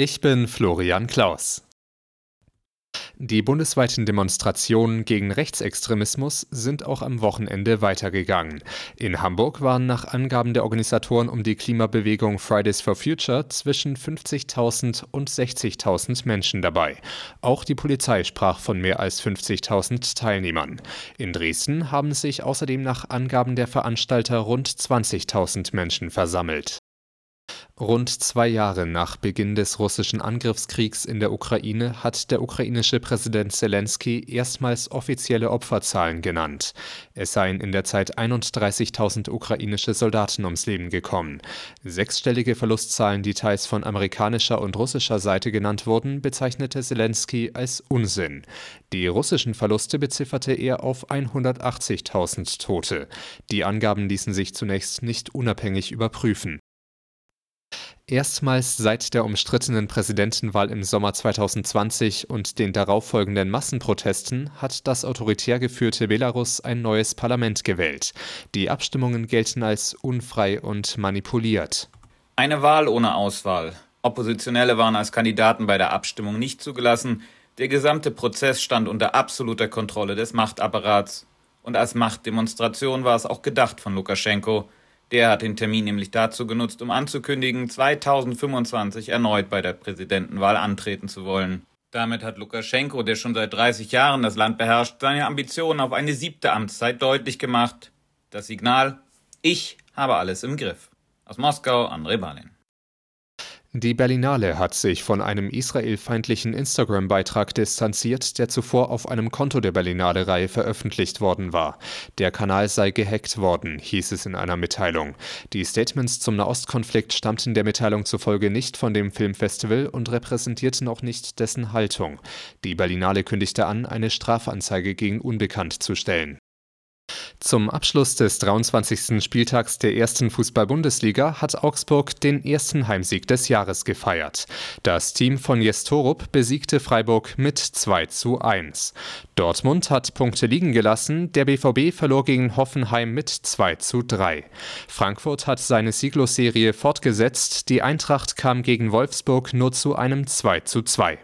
Ich bin Florian Klaus. Die bundesweiten Demonstrationen gegen Rechtsextremismus sind auch am Wochenende weitergegangen. In Hamburg waren nach Angaben der Organisatoren um die Klimabewegung Fridays for Future zwischen 50.000 und 60.000 Menschen dabei. Auch die Polizei sprach von mehr als 50.000 Teilnehmern. In Dresden haben sich außerdem nach Angaben der Veranstalter rund 20.000 Menschen versammelt. Rund zwei Jahre nach Beginn des russischen Angriffskriegs in der Ukraine hat der ukrainische Präsident Zelensky erstmals offizielle Opferzahlen genannt. Es seien in der Zeit 31.000 ukrainische Soldaten ums Leben gekommen. Sechsstellige Verlustzahlen, die teils von amerikanischer und russischer Seite genannt wurden, bezeichnete Zelensky als Unsinn. Die russischen Verluste bezifferte er auf 180.000 Tote. Die Angaben ließen sich zunächst nicht unabhängig überprüfen. Erstmals seit der umstrittenen Präsidentenwahl im Sommer 2020 und den darauffolgenden Massenprotesten hat das autoritär geführte Belarus ein neues Parlament gewählt. Die Abstimmungen gelten als unfrei und manipuliert. Eine Wahl ohne Auswahl. Oppositionelle waren als Kandidaten bei der Abstimmung nicht zugelassen. Der gesamte Prozess stand unter absoluter Kontrolle des Machtapparats. Und als Machtdemonstration war es auch gedacht von Lukaschenko. Der hat den Termin nämlich dazu genutzt, um anzukündigen, 2025 erneut bei der Präsidentenwahl antreten zu wollen. Damit hat Lukaschenko, der schon seit 30 Jahren das Land beherrscht, seine Ambitionen auf eine siebte Amtszeit deutlich gemacht. Das Signal, ich habe alles im Griff. Aus Moskau, André Balin. Die Berlinale hat sich von einem israelfeindlichen Instagram-Beitrag distanziert, der zuvor auf einem Konto der Berlinale-Reihe veröffentlicht worden war. Der Kanal sei gehackt worden, hieß es in einer Mitteilung. Die Statements zum Nahostkonflikt stammten der Mitteilung zufolge nicht von dem Filmfestival und repräsentierten auch nicht dessen Haltung. Die Berlinale kündigte an, eine Strafanzeige gegen Unbekannt zu stellen. Zum Abschluss des 23. Spieltags der ersten Fußball-Bundesliga hat Augsburg den ersten Heimsieg des Jahres gefeiert. Das Team von Torup besiegte Freiburg mit 2 zu 1. Dortmund hat Punkte liegen gelassen, der BVB verlor gegen Hoffenheim mit 2 zu 3. Frankfurt hat seine Sieglosserie fortgesetzt, die Eintracht kam gegen Wolfsburg nur zu einem 2 zu 2.